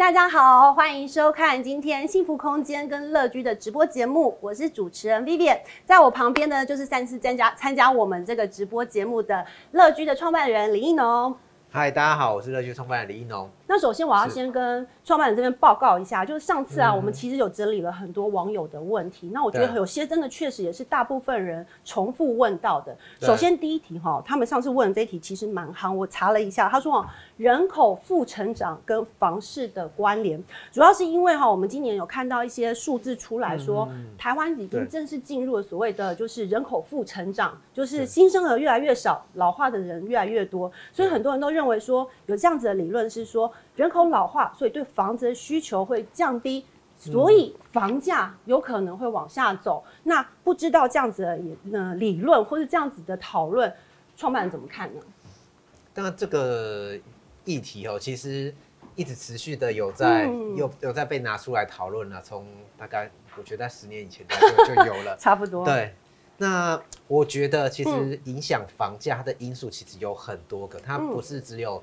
大家好，欢迎收看今天幸福空间跟乐居的直播节目，我是主持人 Vivian，在我旁边呢就是三次参加参加我们这个直播节目的乐居的创办人李一农。嗨，大家好，我是乐居创办人李一农。那首先我要先跟创办人这边报告一下，就是上次啊，我们其实有整理了很多网友的问题。嗯、那我觉得有些真的确实也是大部分人重复问到的。首先第一题哈，他们上次问的这一题其实蛮夯，我查了一下，他说人口负成长跟房市的关联，主要是因为哈，我们今年有看到一些数字出来说，嗯、台湾已经正式进入了所谓的就是人口负成长，就是新生儿越来越少，老化的人越来越多，所以很多人都认为说有这样子的理论是说。人口老化，所以对房子的需求会降低，所以房价有可能会往下走。嗯、那不知道这样子的呃理论或是这样子的讨论，创办人怎么看呢？那，这个议题哦，其实一直持续的有在、嗯、有有在被拿出来讨论了。从大概我觉得在十年以前就就有了，差不多。对，那我觉得其实影响房价它的因素其实有很多个，它不是只有。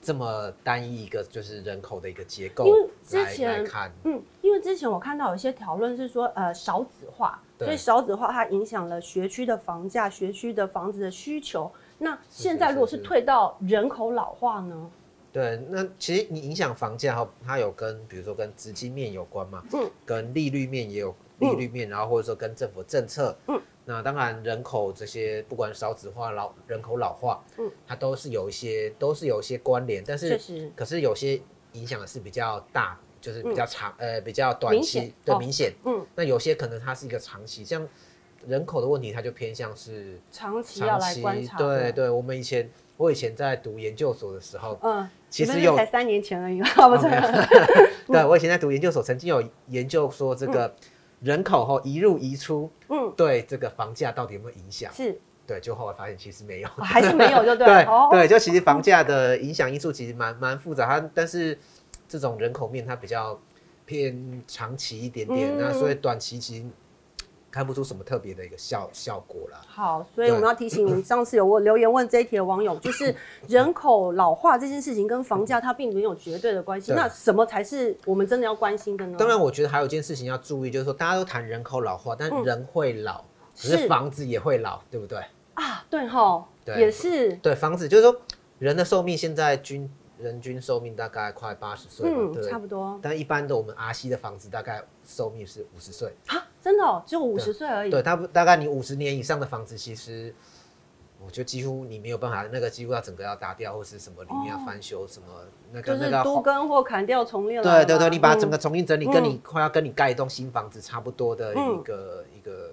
这么单一一个就是人口的一个结构，因为之前看，嗯，因为之前我看到有一些讨论是说，呃，少子化，所以少子化它影响了学区的房价，学区的房子的需求。那现在如果是退到人口老化呢？对，那其实你影响房价哈，它有跟比如说跟资金面有关嘛，嗯，跟利率面也有利率面，嗯、然后或者说跟政府政策，嗯。那当然，人口这些不管少子化、老人口老化，嗯，它都是有一些都是有一些关联，但是可是有些影响的是比较大，就是比较长，嗯、呃，比较短期的明显，哦，嗯，那有些可能它是一个长期，像人口的问题，它就偏向是长期要来观察。对对，我们以前我以前在读研究所的时候，嗯，其实有才三年前而已，好不对？对，我以前在读研究所，曾经有研究说这个。嗯人口后移入移出，嗯，对这个房价到底有没有影响？是，对，就后来发现其实没有，还是没有，就对。对对，就其实房价的影响因素其实蛮蛮复杂，它但是这种人口面它比较偏长期一点点，那所以短期其实。看不出什么特别的一个效效果了。好，所以我们要提醒，上次有我留言问这一题的网友，就是人口老化这件事情跟房价它并没有绝对的关系。那什么才是我们真的要关心的呢？当然，我觉得还有一件事情要注意，就是说大家都谈人口老化，但人会老，可是房子也会老，对不对？啊，对哈，对，也是。对，房子就是说人的寿命现在均人均寿命大概快八十岁，嗯，差不多。但一般的我们阿西的房子大概寿命是五十岁。真的哦，只有五十岁而已。对，它大概你五十年以上的房子，其实我觉得几乎你没有办法，那个几乎要整个要打掉，或是什么里面要翻修什么，那个那个都根或砍掉重练了。对对对，你把整个重新整理，跟你快要跟你盖一栋新房子差不多的一个一个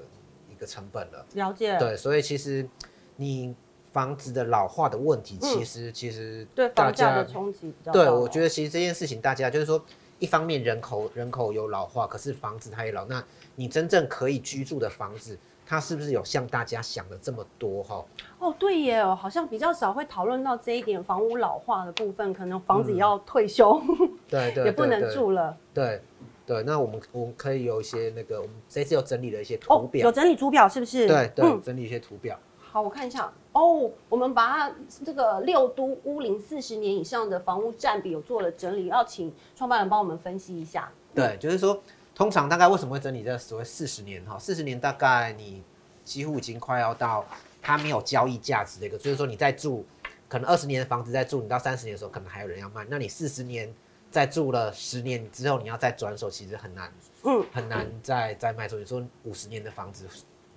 一个成本了。了解。对，所以其实你房子的老化的问题，其实其实对房价的冲击比较。对，我觉得其实这件事情大家就是说，一方面人口人口有老化，可是房子它也老，那。你真正可以居住的房子，它是不是有像大家想的这么多哈？哦，对耶，好像比较少会讨论到这一点，房屋老化的部分，可能房子也要退休，嗯、对，对，也不能住了。对对，那我们我们可以有一些那个，我们这次有整理了一些图表，哦、有整理图表是不是？对对，嗯、整理一些图表。好，我看一下哦，我们把它这个六都屋龄四十年以上的房屋占比有做了整理，要请创办人帮我们分析一下。对，嗯、就是说。通常大概为什么会整理这所谓四十年哈？四十年大概你几乎已经快要到它没有交易价值的一个，就是说你在住，可能二十年的房子在住，你到三十年的时候可能还有人要卖，那你四十年在住了十年之后，你要再转手，其实很难，嗯，很难再再卖出去。说五十年的房子，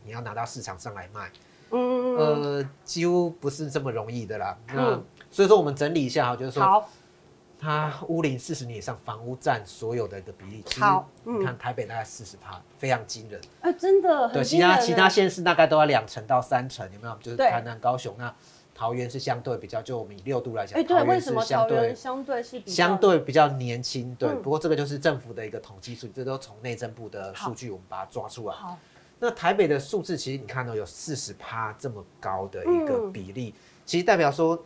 你要拿到市场上来卖，嗯呃，几乎不是这么容易的啦。那所以说我们整理一下哈，就是说。它屋龄四十年以上房屋占所有的一个比例，其实你看台北大概四十趴，非常惊人。哎，真的，对，其他其他县市大概都要两成到三成，有没有？就是台南、高雄，那桃园是相对比较，就我们以六度来讲，哎，对，为什么桃园相对是比相对比较年轻？对，不过这个就是政府的一个统计数据，这都从内政部的数据我们把它抓出来。好，那台北的数字其实你看到有四十趴这么高的一个比例。其实代表说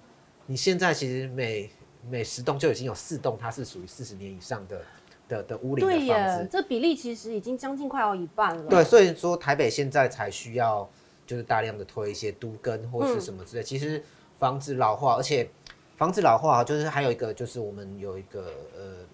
你现在其实每每十栋就已经有四栋它是属于四十年以上的的的屋龄的房子。这比例其实已经将近快要一半了。对，所以说台北现在才需要就是大量的推一些都更或是什么之类。嗯、其实房子老化，而且房子老化就是还有一个就是我们有一个呃。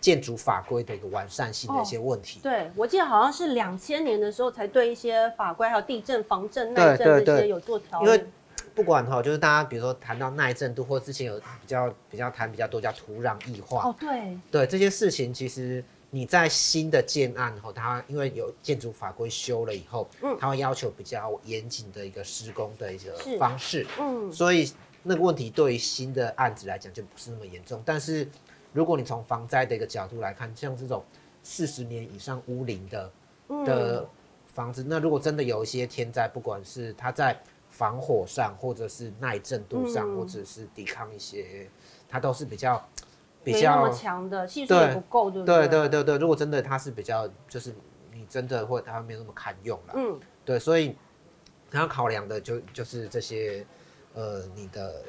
建筑法规的一个完善性的一些问题。哦、对，我记得好像是两千年的时候才对一些法规，还有地震、防震、耐震这些有做调整。因为不管哈，就是大家比如说谈到耐震度，或之前有比较比较谈比较多叫土壤异化。哦，对。对这些事情，其实你在新的建案后，它因为有建筑法规修了以后，嗯，它会要求比较严谨的一个施工的一个方式。嗯。所以那个问题对于新的案子来讲就不是那么严重，但是。如果你从防灾的一个角度来看，像这种四十年以上屋龄的的房子，嗯，那如果真的有一些天灾，不管是它在防火上，或者是耐震度上，嗯，或者是抵抗一些，它都是比较比较强的，系数也不够，对不对？对对对对，如果真的它是比较，就是你真的或它没有那么堪用了，嗯，对，所以它要考量的就就是这些，呃，你的。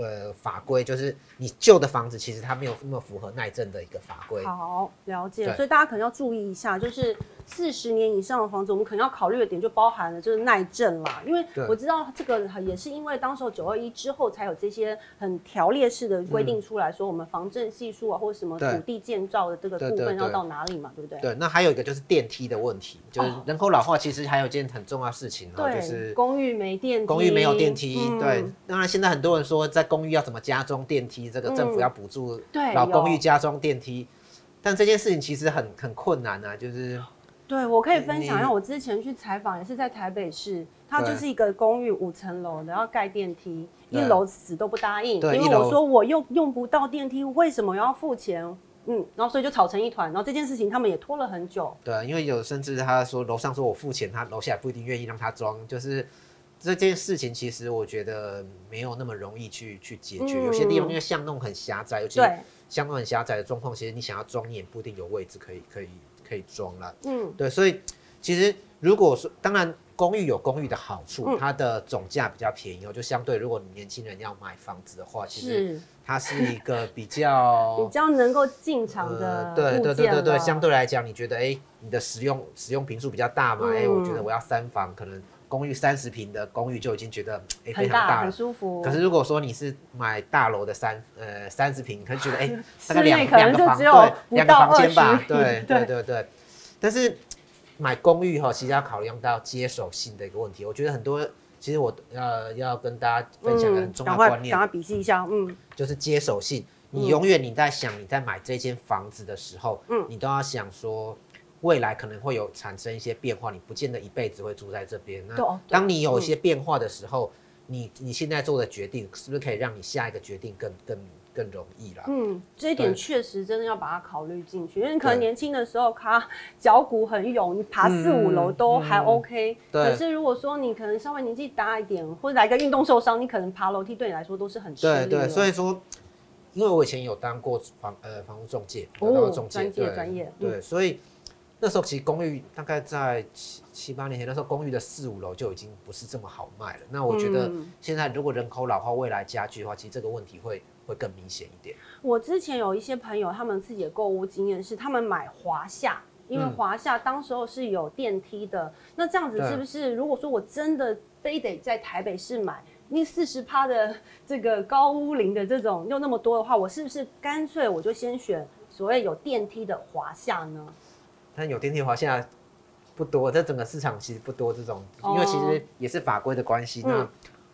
呃，法规就是你旧的房子，其实它没有那么符合耐震的一个法规。好，了解。所以大家可能要注意一下，就是四十年以上的房子，我们可能要考虑的点就包含了就是耐震啦。因为我知道这个也是因为当时九二一之后才有这些很条列式的规定出来说，我们防震系数啊，或者什么土地建造的这个部分要到哪里嘛，对不对？对。那还有一个就是电梯的问题，就是人口老化，其实还有一件很重要的事情，对，就是公寓没电梯，公寓没有电梯。对。当然，现在很多人说在公寓要怎么加装电梯？这个政府要补助老公寓加装电梯，但这件事情其实很很困难啊。就是，对我可以分享一下，我之前去采访也是在台北市，它就是一个公寓五层楼的，要盖电梯，一楼死都不答应，因为我说我又用不到电梯，为什么要付钱？嗯，然后所以就吵成一团，然后这件事情他们也拖了很久。对，因为有甚至他说楼上说我付钱，他楼下也不一定愿意让他装，就是。这件事情其实我觉得没有那么容易去去解决，嗯、有些地方因为巷弄很狭窄，尤其巷弄很狭窄的状况，其实你想要装你也不一定有位置可以可以可以装了。嗯，对，所以其实如果说当然公寓有公寓的好处，嗯、它的总价比较便宜哦，就相对如果你年轻人要买房子的话，其实它是一个比较 比较能够进场的、呃。对对对对对，相对来讲，你觉得哎，你的使用使用频数比较大嘛？哎、嗯，我觉得我要三房可能。公寓三十平的公寓就已经觉得哎、欸、非常大了，很舒服。可是如果说你是买大楼的三呃三十平，可能觉得哎、欸、大概两两个房对两个房间吧，对对对对，但是买公寓哈，其实要考虑到接手性的一个问题。我觉得很多其实我要要跟大家分享一个很重要的观念，赶快笔记一下，嗯，就是接手性。你永远你在想你在买这间房子的时候，嗯，你都要想说。未来可能会有产生一些变化，你不见得一辈子会住在这边。那当你有一些变化的时候，嗯、你你现在做的决定是不是可以让你下一个决定更更更容易了？嗯，这一点确实真的要把它考虑进去，因为你可能年轻的时候他脚骨很勇，你爬四五楼都还 OK。对。可是如果说你可能稍微年纪大一点，或者来个运动受伤，你可能爬楼梯对你来说都是很吃力的。对对，所以说，因为我以前有当过房呃房屋中介，有当过中介，专业专业。对，嗯、所以。那时候其实公寓大概在七七八年前，那时候公寓的四五楼就已经不是这么好卖了。那我觉得现在如果人口老化未来加剧的话，其实这个问题会会更明显一点。我之前有一些朋友，他们自己的购物经验是，他们买华夏，因为华夏当时候是有电梯的。嗯、那这样子是不是？如果说我真的非得在台北市买，那四十趴的 这个高屋龄的这种又那么多的话，我是不是干脆我就先选所谓有电梯的华夏呢？但有电梯的话，现在不多，这整个市场其实不多这种，因为其实也是法规的关系。那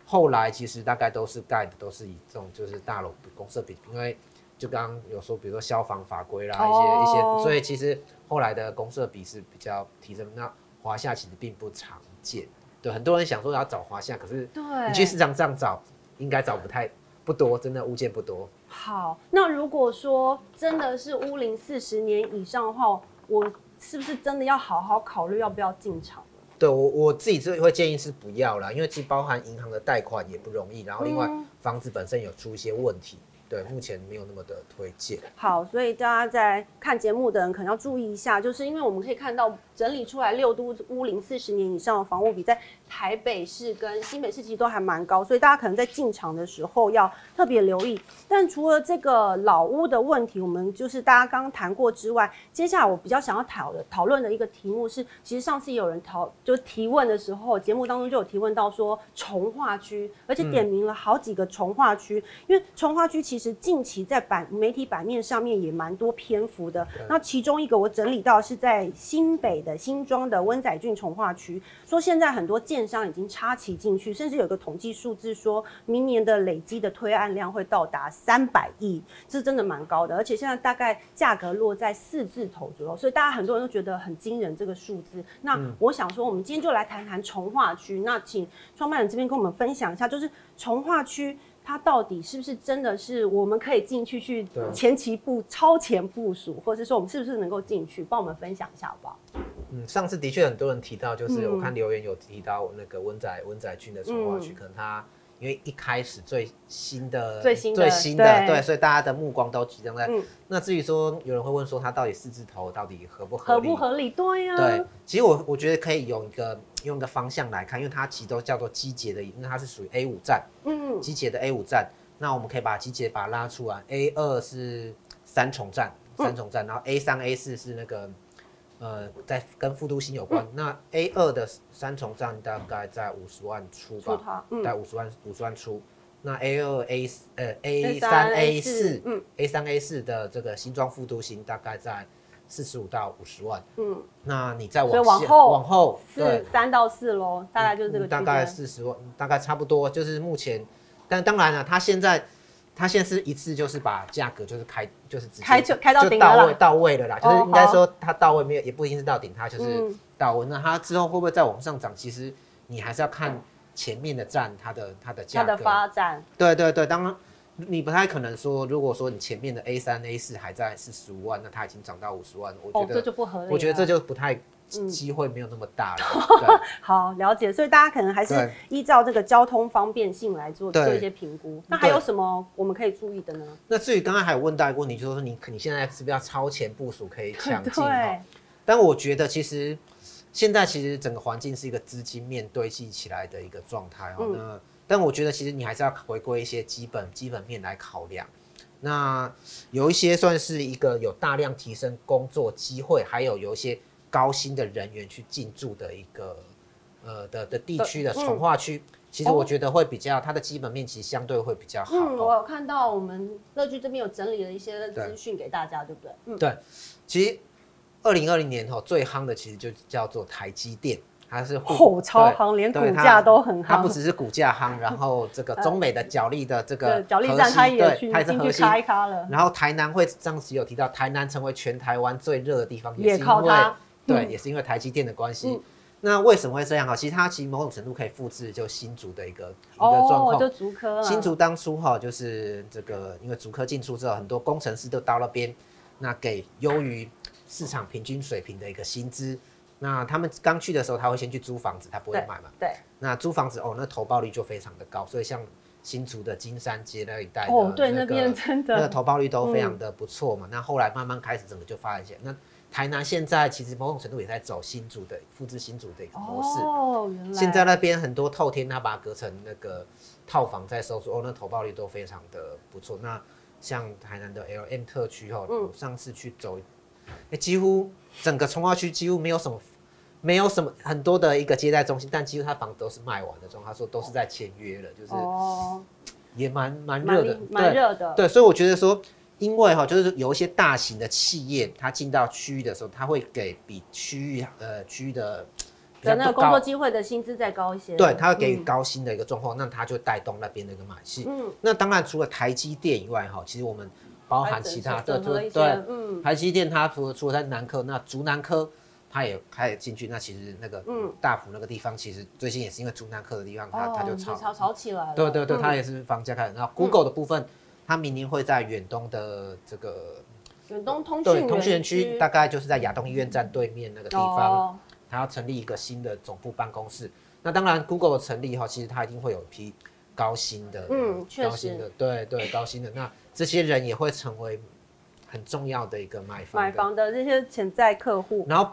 后来其实大概都是盖的，都是以这种就是大楼公设比，因为就刚刚有说，比如说消防法规啦，一些一些，所以其实后来的公设比是比较提升。那华夏其实并不常见，对，很多人想说要找华夏，可是你去市场上找，应该找不太不多，真的物件不多。好，那如果说真的是屋龄四十年以上的话，我。是不是真的要好好考虑要不要进场？对，我我自己是会建议是不要啦，因为其实包含银行的贷款也不容易，然后另外房子本身有出一些问题，对，目前没有那么的推荐。好，所以大家在看节目的人可能要注意一下，就是因为我们可以看到整理出来六都屋龄四十年以上的房屋比在台北市跟新北市其实都还蛮高，所以大家可能在进场的时候要特别留意。但除了这个老屋的问题，我们就是大家刚刚谈过之外，接下来我比较想要讨的讨论的一个题目是，其实上次也有人讨就提问的时候，节目当中就有提问到说重化区，而且点名了好几个重化区，嗯、因为重化区其实近期在版媒体版面上面也蛮多篇幅的。那其中一个我整理到是在新北的新庄的温仔郡从化区，说现在很多建商已经插旗进去，甚至有个统计数字说，明年的累积的推案量会到达三百亿，这真的蛮高的。而且现在大概价格落在四字头左右，所以大家很多人都觉得很惊人这个数字。那我想说，我们今天就来谈谈从化区。那请创办人这边跟我们分享一下，就是从化区。它到底是不是真的是我们可以进去去前期部超前部署，或者是说我们是不是能够进去？帮我们分享一下好不好？嗯，上次的确很多人提到，就是我看留言有提到那个温仔温仔俊的从化区，可能它。因为一开始最新的、最新的、最新的，对，对，所以大家的目光都集中在。嗯、那至于说有人会问说，它到底四字头到底合不合理？合不合理？对呀、啊。对，其实我我觉得可以用一个用一个方向来看，因为它其实都叫做机捷的，因为它是属于 A 五站，嗯，机捷的 A 五站。那我们可以把机捷把它拉出来，A 二是三重站，三重站，嗯、然后 A 三、A 四是那个。呃，在跟复都心有关。嗯、那 A 二的三重站大概在五十万出吧，嗯、在五十万五十万出。那 A 二 A 呃 A 三 A 四，嗯，A 三 A 四的这个新装复都心大概在四十五到五十万，嗯。那你再往往后往后是三到四喽，大概就是这个、嗯、大概四十万，大概差不多就是目前。但当然了，他现在。他现在是一次就是把价格就是开就是直接开就开到顶到位到位了啦，就是应该说它到位没有也不一定是到顶，它就是到位。那它之后会不会再往上涨？其实你还是要看前面的站它的它的价格。它的发展。对对对，当然你不太可能说，如果说你前面的 A 三 A 四还在四十五万，那它已经涨到五十万，我觉得这就不合理。我觉得这就不太。机会没有那么大了。嗯、好了解，所以大家可能还是依照这个交通方便性来做做一些评估。那还有什么我们可以注意的呢？那至于刚刚还有问到一个问题，就是说你你现在是不是要超前部署可以抢 进？对。但我觉得其实现在其实整个环境是一个资金面堆积起来的一个状态哦。嗯、那但我觉得其实你还是要回归一些基本基本面来考量。那有一些算是一个有大量提升工作机会，还有有一些。高薪的人员去进驻的一个呃的的地区的从化区，嗯、其实我觉得会比较它的基本面其实相对会比较好。嗯，我有看到我们乐居这边有整理了一些资讯给大家，对，不对？嗯，对。其实二零二零年后最夯的其实就叫做台积电，它是哦超夯，连股价都很夯。它不只是股价夯，然后这个 中美的角力的这个角力战，它也去进去开咖了。然后台南会上次有提到，台南成为全台湾最热的地方，也是因为。对，也是因为台积电的关系。嗯、那为什么会这样啊？其实它其实某种程度可以复制就新竹的一个、哦、一个状况。就竹科。新竹当初哈，就是这个因为竹科进出之后，很多工程师都到那边，那给优于市场平均水平的一个薪资。那他们刚去的时候，他会先去租房子，他不会买嘛。对。那租房子哦，那投报率就非常的高，所以像新竹的金山街那一带的、那个，哦，对，那边真的那个投报率都非常的不错嘛。嗯、那后来慢慢开始整个就发展起来，那。台南现在其实某种程度也在走新竹的复制新竹的一个模式。哦，原来。现在那边很多透天，他把它隔成那个套房在收租，哦，那投报率都非常的不错。那像台南的 LM 特区哈，嗯、上次去走，欸、几乎整个从化区几乎没有什么，没有什么很多的一个接待中心，但几乎他房子都是卖完的状态。他说都是在签约了，就是也蛮蛮热的，蛮热的。对，所以我觉得说。因为哈，就是有一些大型的企业，它进到区域的时候，它会给比区域呃区域的的那个工作机会的薪资再高一些。对，它会给予高薪的一个状况，嗯、那它就带动那边的一个买气。嗯，那当然除了台积电以外哈，其实我们包含其他的，对对，嗯，台积电它除了除了在南科，那竹南科它也开始进去。那其实那个嗯大埔那个地方，其实最近也是因为竹南科的地方，它它就炒炒炒起来了。对对对，它也是房价开始。然后 Google 的部分。他明年会在远东的这个远东通讯对通讯园区，大概就是在亚东医院站对面那个地方，他要成立一个新的总部办公室。那当然，Google 的成立哈，其实它一定会有一批高薪的，嗯，确实，高薪的，对对，高薪的，那这些人也会成为很重要的一个买房买房的这些潜在客户。然后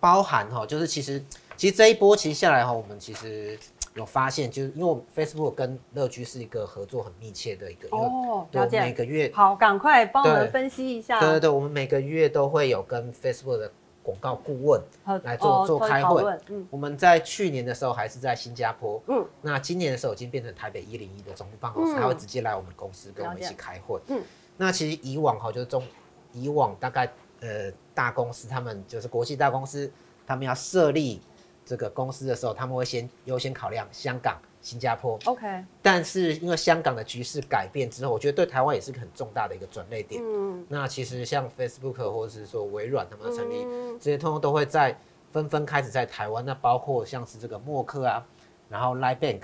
包含哈，就是其实其实这一波其实下来哈，我们其实有发现，就是因为我 Facebook 跟乐居是一个合作很密切的一个，哦，了解，每个月好，赶快帮我们分析一下。对对对，我们每个月都会有跟 Facebook 的。广告顾问来做做开会。嗯，我们在去年的时候还是在新加坡。嗯，那今年的时候已经变成台北一零一的总部办公室，他会直接来我们公司跟我们一起开会。嗯，那其实以往哈，就是中以往大概呃大公司他们就是国际大公司，他们要设立这个公司的时候，他们会先优先考量香港。新加坡，OK，但是因为香港的局势改变之后，我觉得对台湾也是个很重大的一个转捩点。嗯，那其实像 Facebook 或者是说微软他们的成立，嗯、这些通通都会在纷纷开始在台湾。那包括像是这个默克啊，然后 Line Bank、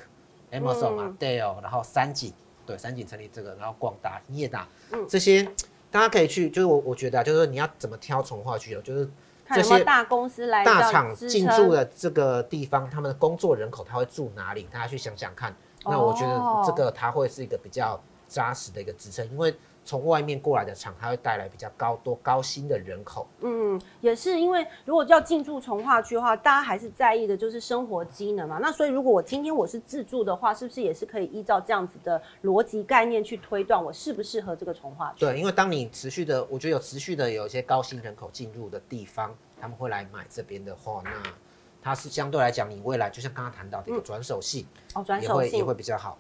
Amazon 啊、嗯、Dell，然后三井，对，三井成立这个，然后广达、英业达，嗯，这些大家可以去，就是我我觉得啊，就是说你要怎么挑重划区哦，就是。这些大公司来大厂进驻的这个地方，他们的工作人口他会住哪里？大家去想想看。那我觉得这个它会是一个比较扎实的一个支撑，因为。从外面过来的厂，它会带来比较高多高薪的人口。嗯，也是因为如果要进驻从化区的话，大家还是在意的就是生活机能嘛。那所以如果我今天我是自住的话，是不是也是可以依照这样子的逻辑概念去推断我适不适合这个从化区？对，因为当你持续的，我觉得有持续的有一些高薪人口进入的地方，他们会来买这边的话，那它是相对来讲，你未来就像刚刚谈到的一个转手性，哦，转手性也会比较好。